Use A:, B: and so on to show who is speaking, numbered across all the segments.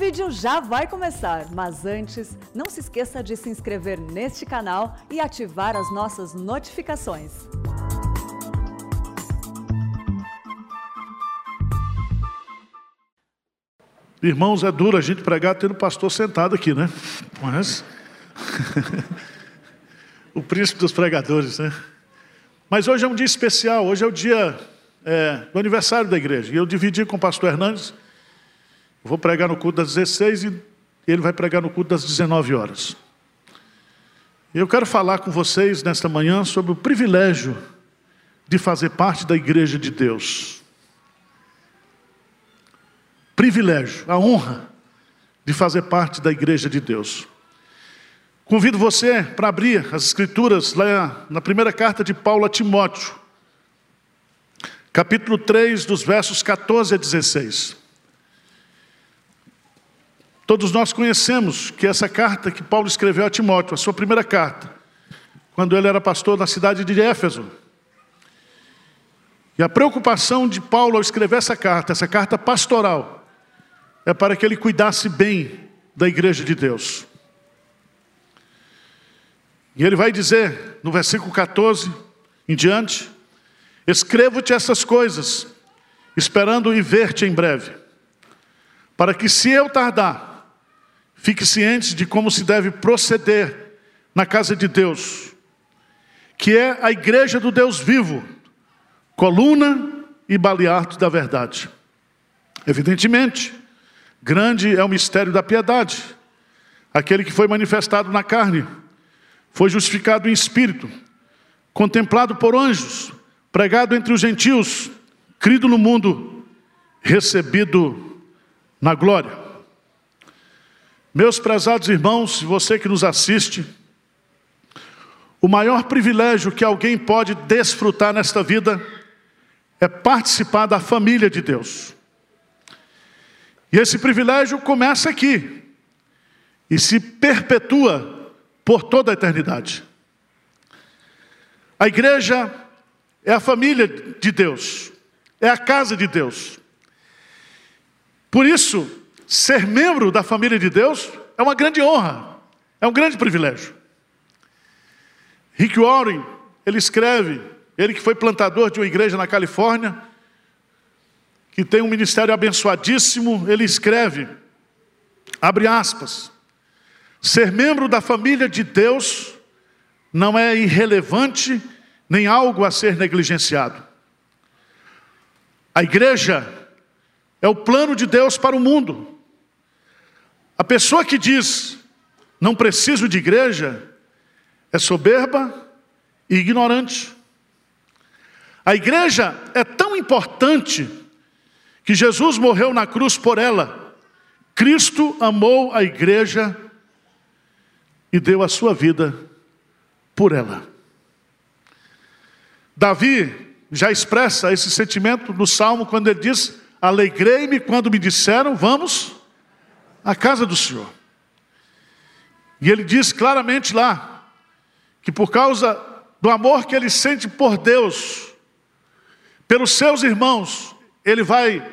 A: vídeo já vai começar, mas antes, não se esqueça de se inscrever neste canal e ativar as nossas notificações.
B: Irmãos, é duro a gente pregar tendo o pastor sentado aqui, né? Mas. o príncipe dos pregadores, né? Mas hoje é um dia especial, hoje é o dia é, do aniversário da igreja. E eu dividi com o pastor Hernandes. Vou pregar no culto das 16 e ele vai pregar no culto das 19 horas. Eu quero falar com vocês nesta manhã sobre o privilégio de fazer parte da igreja de Deus privilégio, a honra de fazer parte da igreja de Deus. Convido você para abrir as escrituras lá na primeira carta de Paulo a Timóteo, capítulo 3, dos versos 14 a 16. Todos nós conhecemos que essa carta que Paulo escreveu a Timóteo, a sua primeira carta, quando ele era pastor na cidade de Éfeso. E a preocupação de Paulo ao escrever essa carta, essa carta pastoral, é para que ele cuidasse bem da igreja de Deus. E ele vai dizer, no versículo 14 em diante: Escrevo-te essas coisas, esperando ir ver-te em breve, para que, se eu tardar, fique ciente de como se deve proceder na casa de Deus, que é a igreja do Deus vivo, coluna e balearte da verdade. Evidentemente, Grande é o mistério da piedade. Aquele que foi manifestado na carne, foi justificado em espírito, contemplado por anjos, pregado entre os gentios, crido no mundo, recebido na glória. Meus prezados irmãos, você que nos assiste, o maior privilégio que alguém pode desfrutar nesta vida é participar da família de Deus. E esse privilégio começa aqui e se perpetua por toda a eternidade. A igreja é a família de Deus, é a casa de Deus. Por isso, ser membro da família de Deus é uma grande honra, é um grande privilégio. Rick Warren, ele escreve, ele que foi plantador de uma igreja na Califórnia, que tem um ministério abençoadíssimo, ele escreve, abre aspas, ser membro da família de Deus não é irrelevante nem algo a ser negligenciado. A igreja é o plano de Deus para o mundo. A pessoa que diz, não preciso de igreja, é soberba e ignorante. A igreja é tão importante que Jesus morreu na cruz por ela. Cristo amou a igreja e deu a sua vida por ela. Davi já expressa esse sentimento no salmo quando ele diz: Alegrei-me quando me disseram, vamos à casa do Senhor. E ele diz claramente lá que por causa do amor que ele sente por Deus, pelos seus irmãos, ele vai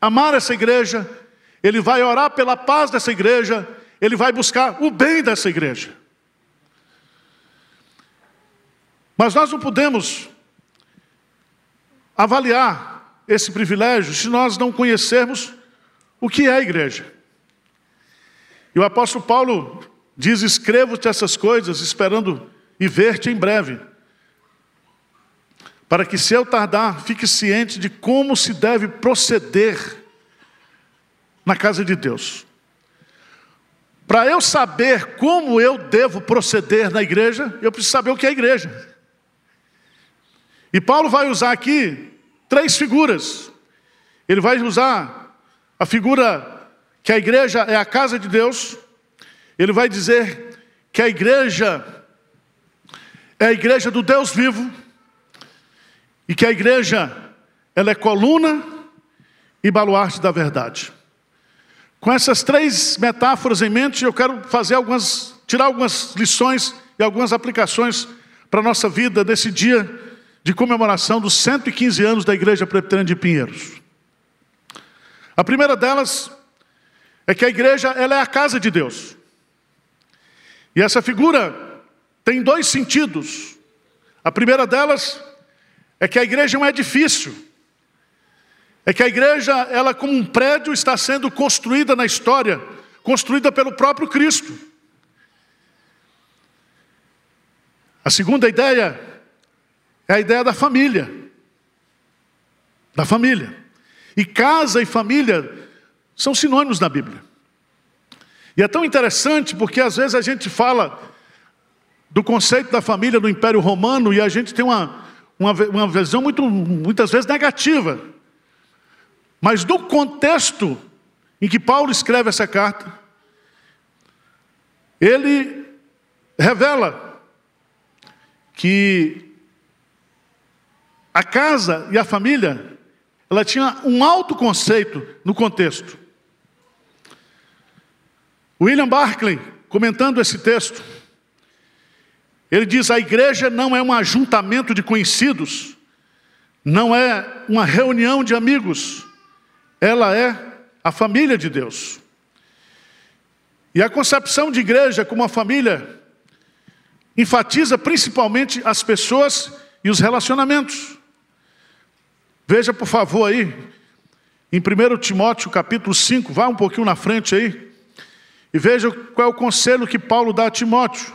B: amar essa igreja, ele vai orar pela paz dessa igreja, ele vai buscar o bem dessa igreja. Mas nós não podemos avaliar esse privilégio se nós não conhecermos o que é a igreja. E o apóstolo Paulo diz: Escrevo-te essas coisas, esperando e ver-te em breve para que, se eu tardar, fique ciente de como se deve proceder na casa de Deus. Para eu saber como eu devo proceder na igreja, eu preciso saber o que é igreja. E Paulo vai usar aqui três figuras. Ele vai usar a figura que a igreja é a casa de Deus. Ele vai dizer que a igreja é a igreja do Deus vivo e que a igreja ela é coluna e baluarte da verdade. Com essas três metáforas em mente, eu quero fazer algumas, tirar algumas lições e algumas aplicações para a nossa vida nesse dia de comemoração dos 115 anos da Igreja Presbiteriana de Pinheiros. A primeira delas é que a igreja ela é a casa de Deus. E essa figura tem dois sentidos. A primeira delas é que a igreja é um edifício. É que a igreja, ela como um prédio, está sendo construída na história, construída pelo próprio Cristo. A segunda ideia é a ideia da família. Da família. E casa e família são sinônimos na Bíblia. E é tão interessante porque às vezes a gente fala do conceito da família no Império Romano e a gente tem uma, uma, uma visão muito, muitas vezes negativa. Mas do contexto em que Paulo escreve essa carta, ele revela que a casa e a família, ela tinha um alto conceito no contexto. William Barclay, comentando esse texto, ele diz: a igreja não é um ajuntamento de conhecidos, não é uma reunião de amigos, ela é a família de Deus. E a concepção de igreja como uma família enfatiza principalmente as pessoas e os relacionamentos. Veja, por favor, aí, em 1 Timóteo capítulo 5, vá um pouquinho na frente aí. E veja qual é o conselho que Paulo dá a Timóteo.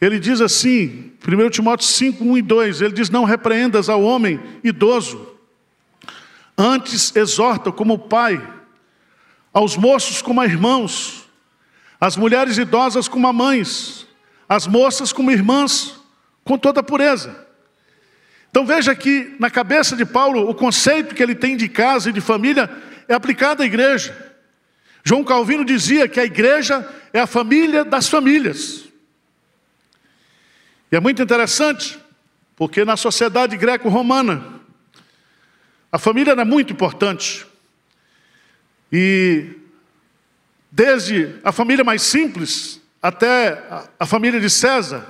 B: Ele diz assim, 1 Timóteo 5, 1 e 2, ele diz: Não repreendas ao homem idoso, antes exorta como pai, aos moços como a irmãos, as mulheres idosas como a mães, as moças como irmãs, com toda pureza. Então veja que na cabeça de Paulo, o conceito que ele tem de casa e de família é aplicado à igreja. João Calvino dizia que a igreja é a família das famílias. E é muito interessante, porque na sociedade greco-romana, a família era muito importante. E desde a família mais simples até a família de César,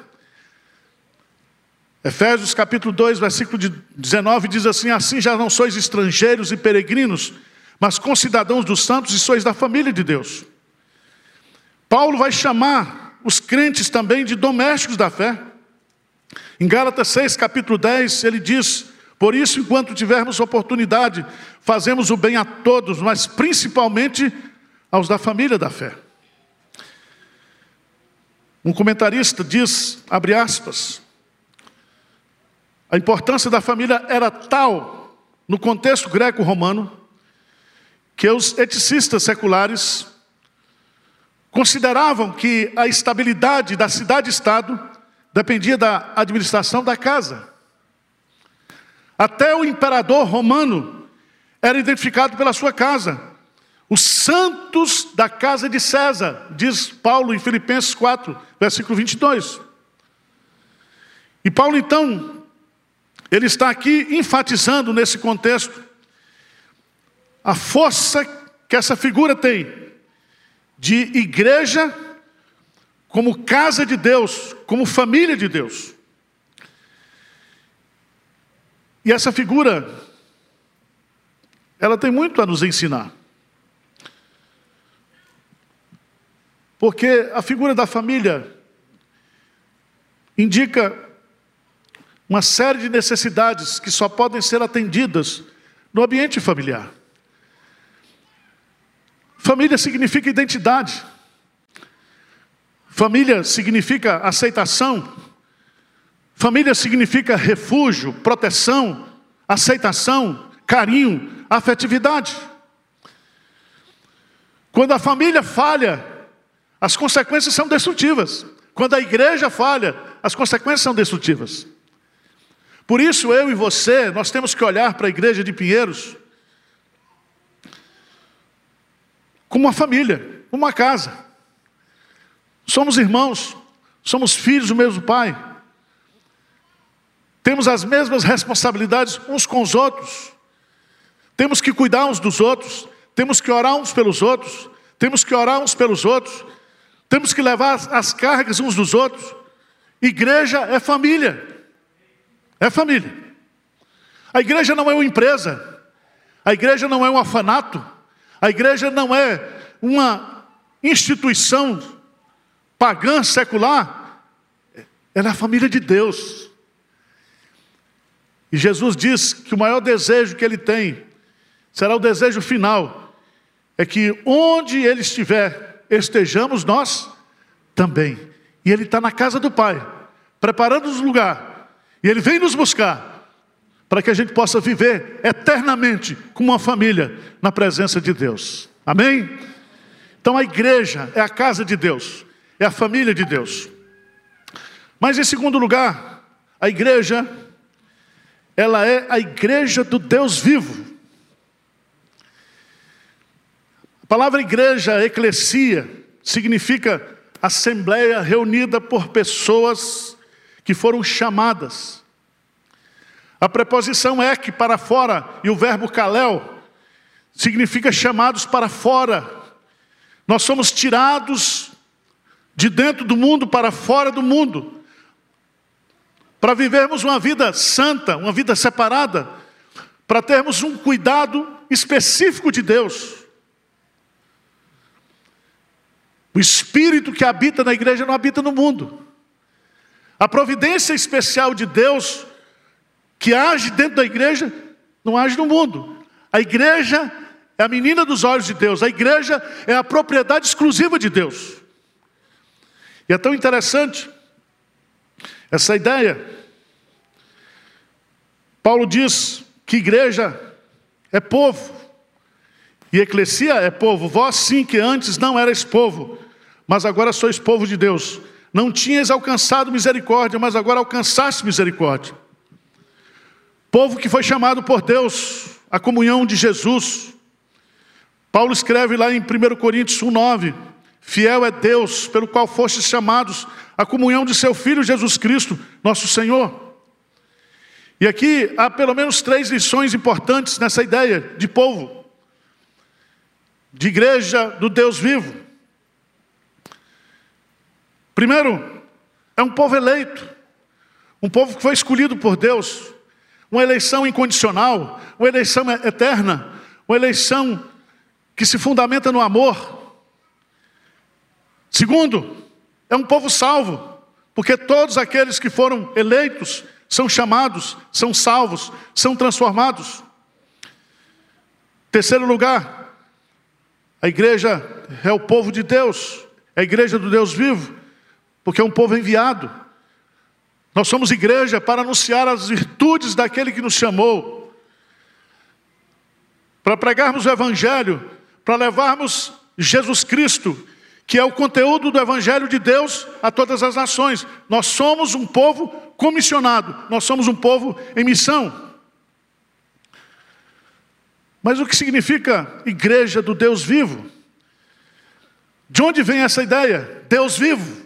B: Efésios capítulo 2, versículo 19 diz assim: Assim já não sois estrangeiros e peregrinos, mas concidadãos dos santos e sois da família de Deus. Paulo vai chamar os crentes também de domésticos da fé. Em Gálatas 6, capítulo 10, ele diz: Por isso, enquanto tivermos oportunidade, fazemos o bem a todos, mas principalmente aos da família da fé. Um comentarista diz, abre aspas, a importância da família era tal, no contexto greco-romano, que os eticistas seculares consideravam que a estabilidade da cidade-estado dependia da administração da casa. Até o imperador romano era identificado pela sua casa. Os santos da casa de César, diz Paulo em Filipenses 4, versículo 22. E Paulo, então, ele está aqui enfatizando nesse contexto a força que essa figura tem de igreja como casa de Deus, como família de Deus. E essa figura, ela tem muito a nos ensinar. Porque a figura da família indica uma série de necessidades que só podem ser atendidas no ambiente familiar. Família significa identidade. Família significa aceitação. Família significa refúgio, proteção, aceitação, carinho, afetividade. Quando a família falha, as consequências são destrutivas. Quando a igreja falha, as consequências são destrutivas. Por isso, eu e você, nós temos que olhar para a igreja de Pinheiros como uma família, como uma casa. Somos irmãos, somos filhos do mesmo Pai. Temos as mesmas responsabilidades uns com os outros. Temos que cuidar uns dos outros, temos que orar uns pelos outros, temos que orar uns pelos outros, temos que levar as cargas uns dos outros. Igreja é família. É família. A igreja não é uma empresa. A igreja não é um orfanato. A igreja não é uma instituição pagã, secular, ela é a família de Deus. E Jesus diz que o maior desejo que ele tem será o desejo final, é que onde ele estiver, estejamos nós também. E ele está na casa do Pai, preparando os lugar, e ele vem nos buscar para que a gente possa viver eternamente como uma família na presença de Deus. Amém? Então a igreja é a casa de Deus, é a família de Deus. Mas em segundo lugar, a igreja, ela é a igreja do Deus vivo. A palavra igreja, eclesia, significa assembleia reunida por pessoas que foram chamadas. A preposição é que para fora e o verbo kalel significa chamados para fora. Nós somos tirados de dentro do mundo para fora do mundo, para vivermos uma vida santa, uma vida separada, para termos um cuidado específico de Deus. O espírito que habita na igreja não habita no mundo. A providência especial de Deus que age dentro da igreja não age no mundo. A igreja é a menina dos olhos de Deus, a igreja é a propriedade exclusiva de Deus. E é tão interessante essa ideia. Paulo diz que igreja é povo, e eclesia é povo. Vós sim que antes não erais povo, mas agora sois povo de Deus. Não tinhas alcançado misericórdia, mas agora alcançaste misericórdia. Povo que foi chamado por Deus, a comunhão de Jesus. Paulo escreve lá em 1 Coríntios 1,9: Fiel é Deus, pelo qual fostes chamados à comunhão de seu Filho Jesus Cristo, nosso Senhor. E aqui há pelo menos três lições importantes nessa ideia de povo, de igreja do Deus vivo. Primeiro, é um povo eleito, um povo que foi escolhido por Deus uma eleição incondicional, uma eleição eterna, uma eleição que se fundamenta no amor. Segundo, é um povo salvo, porque todos aqueles que foram eleitos são chamados, são salvos, são transformados. Terceiro lugar, a igreja é o povo de Deus, é a igreja do Deus vivo, porque é um povo enviado. Nós somos igreja para anunciar as virtudes daquele que nos chamou, para pregarmos o Evangelho, para levarmos Jesus Cristo, que é o conteúdo do Evangelho de Deus a todas as nações. Nós somos um povo comissionado, nós somos um povo em missão. Mas o que significa igreja do Deus vivo? De onde vem essa ideia? Deus vivo.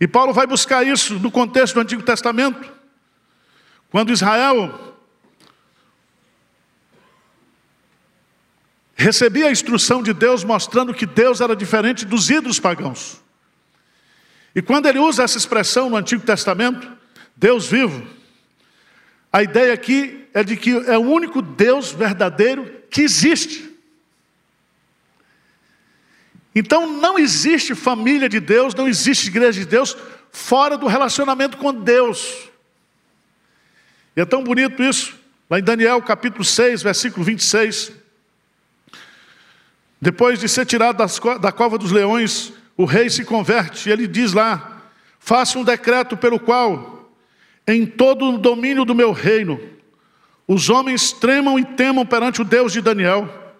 B: E Paulo vai buscar isso no contexto do Antigo Testamento. Quando Israel recebia a instrução de Deus mostrando que Deus era diferente dos ídolos pagãos. E quando ele usa essa expressão no Antigo Testamento, Deus vivo, a ideia aqui é de que é o único Deus verdadeiro que existe. Então não existe família de Deus, não existe igreja de Deus fora do relacionamento com Deus. E é tão bonito isso, lá em Daniel capítulo 6, versículo 26. Depois de ser tirado da cova dos leões, o rei se converte e ele diz lá: Faça um decreto pelo qual, em todo o domínio do meu reino, os homens tremam e temam perante o Deus de Daniel,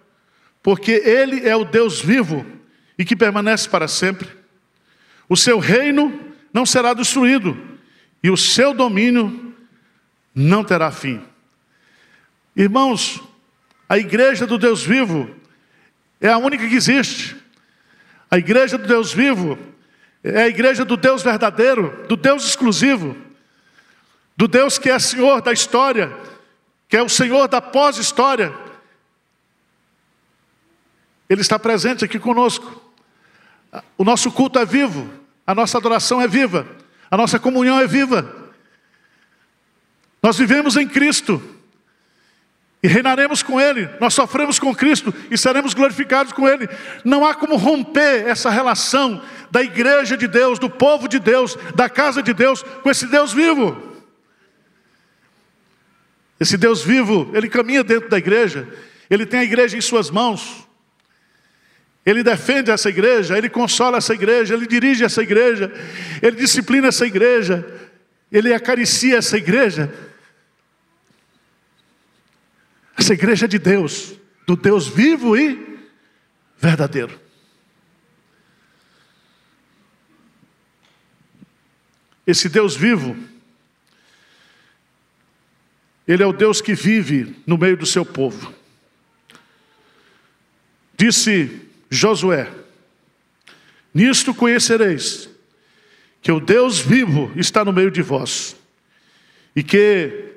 B: porque ele é o Deus vivo e que permanece para sempre. O seu reino não será destruído e o seu domínio não terá fim. Irmãos, a igreja do Deus vivo é a única que existe. A igreja do Deus vivo é a igreja do Deus verdadeiro, do Deus exclusivo, do Deus que é Senhor da história, que é o Senhor da pós-história. Ele está presente aqui conosco. O nosso culto é vivo, a nossa adoração é viva, a nossa comunhão é viva. Nós vivemos em Cristo. e reinaremos com Ele, nós sofremos com Cristo e seremos glorificados com Ele. Não há como romper essa relação da igreja de Deus, do povo de Deus, da casa de Deus, com esse Deus vivo. Esse Deus vivo, ele caminha dentro da igreja, ele tem a igreja em suas mãos, ele defende essa igreja, ele consola essa igreja, ele dirige essa igreja, ele disciplina essa igreja, ele acaricia essa igreja. Essa igreja é de Deus, do Deus vivo e verdadeiro. Esse Deus vivo, Ele é o Deus que vive no meio do seu povo. Disse Josué: Nisto conhecereis que o Deus vivo está no meio de vós, e que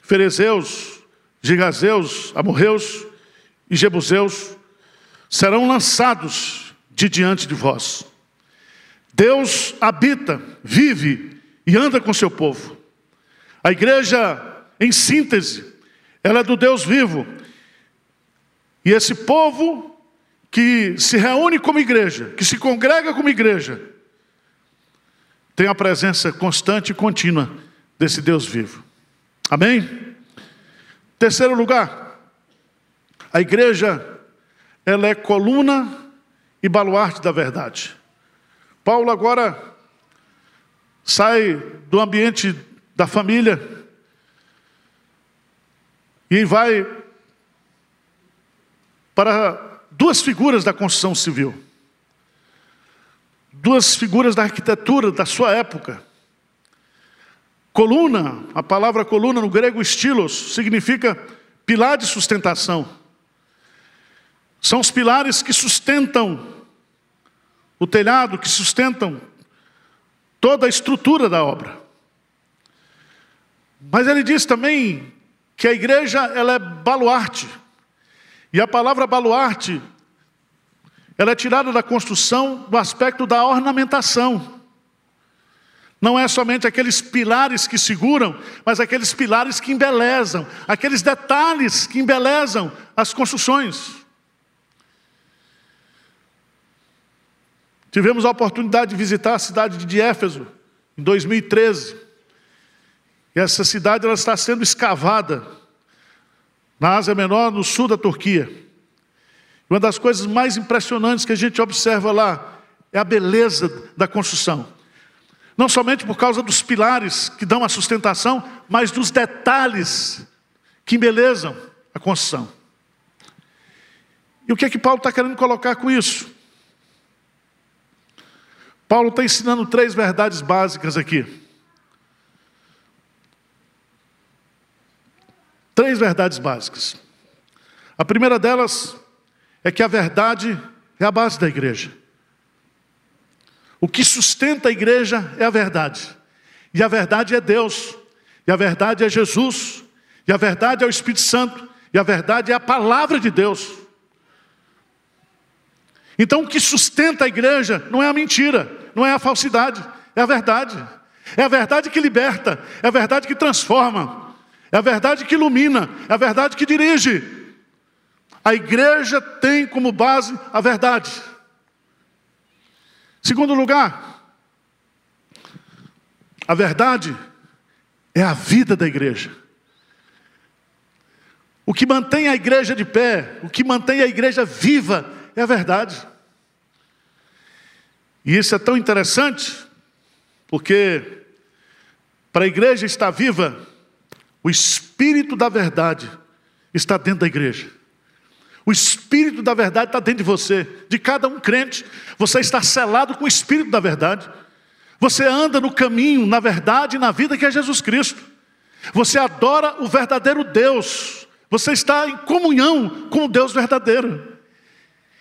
B: Ferezeus, Gigazeus, Amorreus e Jebuseus serão lançados de diante de vós. Deus habita, vive e anda com seu povo. A igreja, em síntese, ela é do Deus vivo. E esse povo que se reúne como igreja, que se congrega como igreja, tem a presença constante e contínua desse Deus vivo. Amém? Terceiro lugar, a igreja, ela é coluna e baluarte da verdade. Paulo agora sai do ambiente da família e vai para duas figuras da construção civil, duas figuras da arquitetura da sua época. Coluna, a palavra coluna no grego estilos, significa pilar de sustentação. São os pilares que sustentam o telhado, que sustentam toda a estrutura da obra. Mas ele diz também que a igreja ela é baluarte. E a palavra baluarte ela é tirada da construção do aspecto da ornamentação. Não é somente aqueles pilares que seguram, mas aqueles pilares que embelezam, aqueles detalhes que embelezam as construções. Tivemos a oportunidade de visitar a cidade de Éfeso em 2013. E essa cidade ela está sendo escavada na Ásia Menor, no sul da Turquia. Uma das coisas mais impressionantes que a gente observa lá é a beleza da construção. Não somente por causa dos pilares que dão a sustentação, mas dos detalhes que embelezam a construção. E o que é que Paulo está querendo colocar com isso? Paulo está ensinando três verdades básicas aqui. Três verdades básicas. A primeira delas é que a verdade é a base da igreja. O que sustenta a igreja é a verdade. E a verdade é Deus. E a verdade é Jesus. E a verdade é o Espírito Santo. E a verdade é a palavra de Deus. Então o que sustenta a igreja não é a mentira, não é a falsidade, é a verdade. É a verdade que liberta, é a verdade que transforma, é a verdade que ilumina, é a verdade que dirige. A igreja tem como base a verdade. Segundo lugar, a verdade é a vida da igreja. O que mantém a igreja de pé, o que mantém a igreja viva, é a verdade. E isso é tão interessante, porque para a igreja estar viva, o espírito da verdade está dentro da igreja. O Espírito da verdade está dentro de você, de cada um crente. Você está selado com o Espírito da verdade. Você anda no caminho, na verdade e na vida que é Jesus Cristo. Você adora o verdadeiro Deus. Você está em comunhão com o Deus verdadeiro.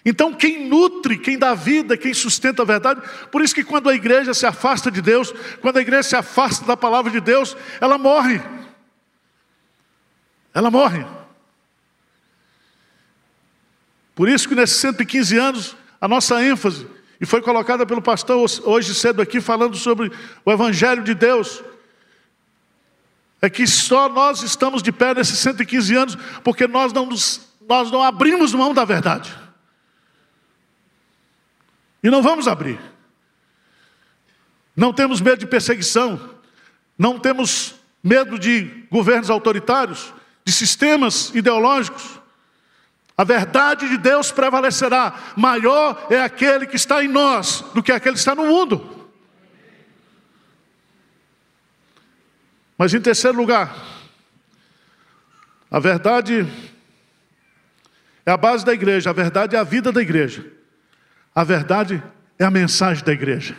B: Então, quem nutre, quem dá vida, quem sustenta a verdade, por isso que quando a igreja se afasta de Deus, quando a igreja se afasta da palavra de Deus, ela morre. Ela morre. Por isso que nesses 115 anos, a nossa ênfase, e foi colocada pelo pastor hoje cedo aqui, falando sobre o Evangelho de Deus. é que só nós estamos de pé nesses 115 anos porque nós não, nos, nós não abrimos mão da verdade. E não vamos abrir. Não temos medo de perseguição, não temos medo de governos autoritários, de sistemas ideológicos. A verdade de Deus prevalecerá. Maior é aquele que está em nós do que aquele que está no mundo. Mas em terceiro lugar, a verdade é a base da igreja, a verdade é a vida da igreja. A verdade é a mensagem da igreja.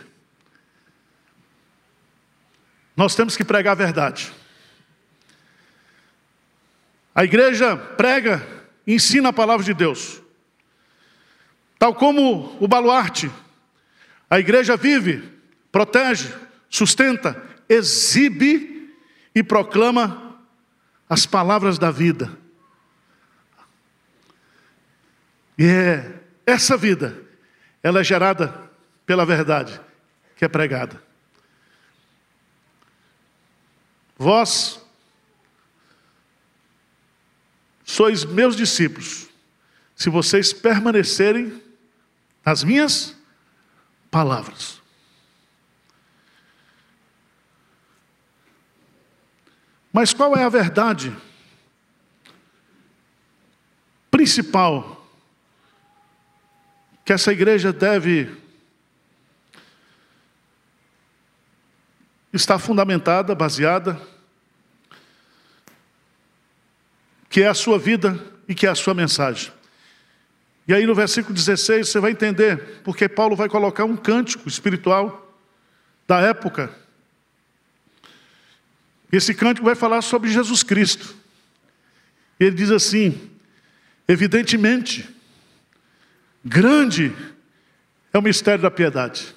B: Nós temos que pregar a verdade. A igreja prega ensina a palavra de Deus. Tal como o baluarte, a igreja vive, protege, sustenta, exibe e proclama as palavras da vida. E é essa vida, ela é gerada pela verdade que é pregada. Vós sois meus discípulos, se vocês permanecerem nas minhas palavras. Mas qual é a verdade principal que essa igreja deve está fundamentada, baseada, que é a sua vida e que é a sua mensagem. E aí no versículo 16 você vai entender, porque Paulo vai colocar um cântico espiritual da época. Esse cântico vai falar sobre Jesus Cristo. Ele diz assim: evidentemente, grande é o mistério da piedade.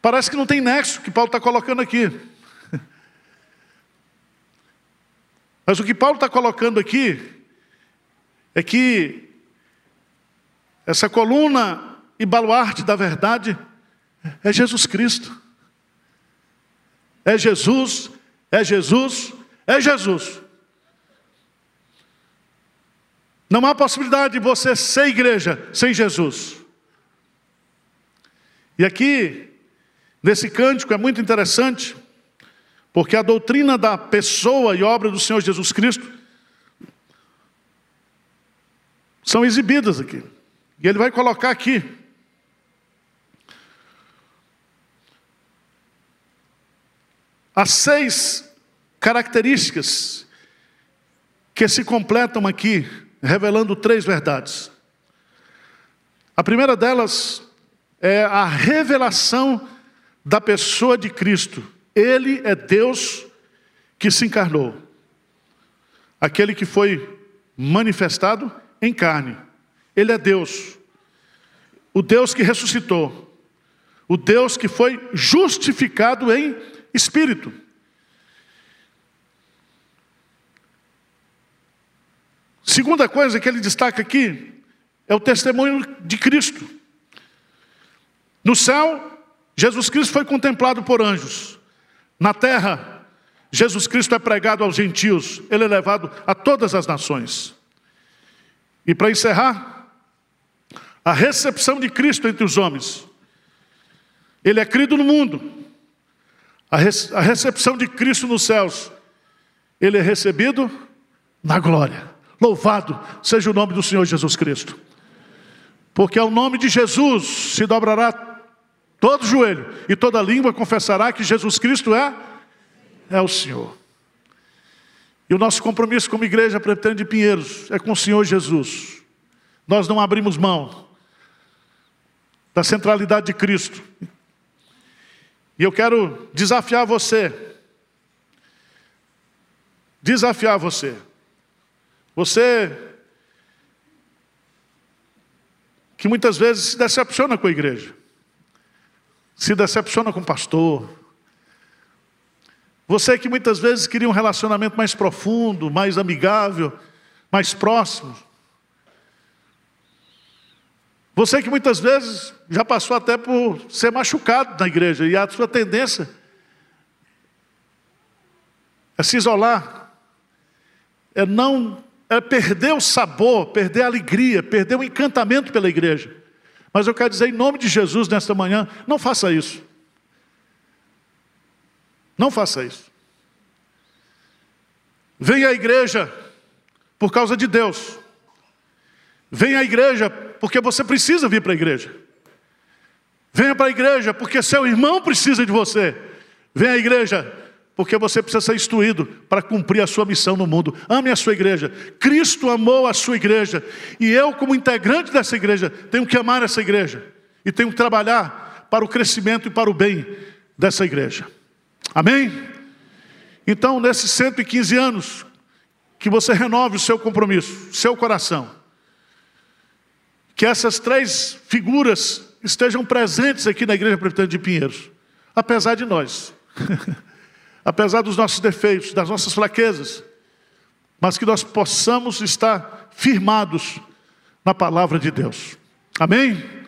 B: Parece que não tem nexo que Paulo está colocando aqui. Mas o que Paulo está colocando aqui é que essa coluna e baluarte da verdade é Jesus Cristo. É Jesus, é Jesus, é Jesus. Não há possibilidade de você ser igreja sem Jesus. E aqui Nesse cântico é muito interessante, porque a doutrina da pessoa e obra do Senhor Jesus Cristo são exibidas aqui. E ele vai colocar aqui. As seis características que se completam aqui, revelando três verdades. A primeira delas é a revelação da pessoa de Cristo. Ele é Deus que se encarnou. Aquele que foi manifestado em carne. Ele é Deus. O Deus que ressuscitou. O Deus que foi justificado em espírito. Segunda coisa que ele destaca aqui é o testemunho de Cristo. No céu, Jesus Cristo foi contemplado por anjos. Na terra, Jesus Cristo é pregado aos gentios, ele é levado a todas as nações. E para encerrar, a recepção de Cristo entre os homens. Ele é crido no mundo. A, a recepção de Cristo nos céus. Ele é recebido na glória. Louvado seja o nome do Senhor Jesus Cristo. Porque ao nome de Jesus se dobrará Todo joelho e toda língua confessará que Jesus Cristo é, é o Senhor. E o nosso compromisso como igreja presbiteriana de Pinheiros é com o Senhor Jesus. Nós não abrimos mão da centralidade de Cristo. E eu quero desafiar você. Desafiar você. Você que muitas vezes se decepciona com a igreja se decepciona com o pastor. Você que muitas vezes queria um relacionamento mais profundo, mais amigável, mais próximo. Você que muitas vezes já passou até por ser machucado na igreja e a sua tendência é se isolar, é não é perder o sabor, perder a alegria, perder o encantamento pela igreja. Mas eu quero dizer em nome de Jesus nesta manhã, não faça isso. Não faça isso. Venha à igreja por causa de Deus. Venha à igreja porque você precisa vir para a igreja. Venha para a igreja porque seu irmão precisa de você. Venha à igreja porque você precisa ser instruído para cumprir a sua missão no mundo. Ame a sua igreja. Cristo amou a sua igreja. E eu, como integrante dessa igreja, tenho que amar essa igreja. E tenho que trabalhar para o crescimento e para o bem dessa igreja. Amém? Então, nesses 115 anos, que você renove o seu compromisso, seu coração. Que essas três figuras estejam presentes aqui na Igreja Presbiteriana de Pinheiros, apesar de nós, apesar dos nossos defeitos, das nossas fraquezas, mas que nós possamos estar firmados na palavra de Deus. Amém?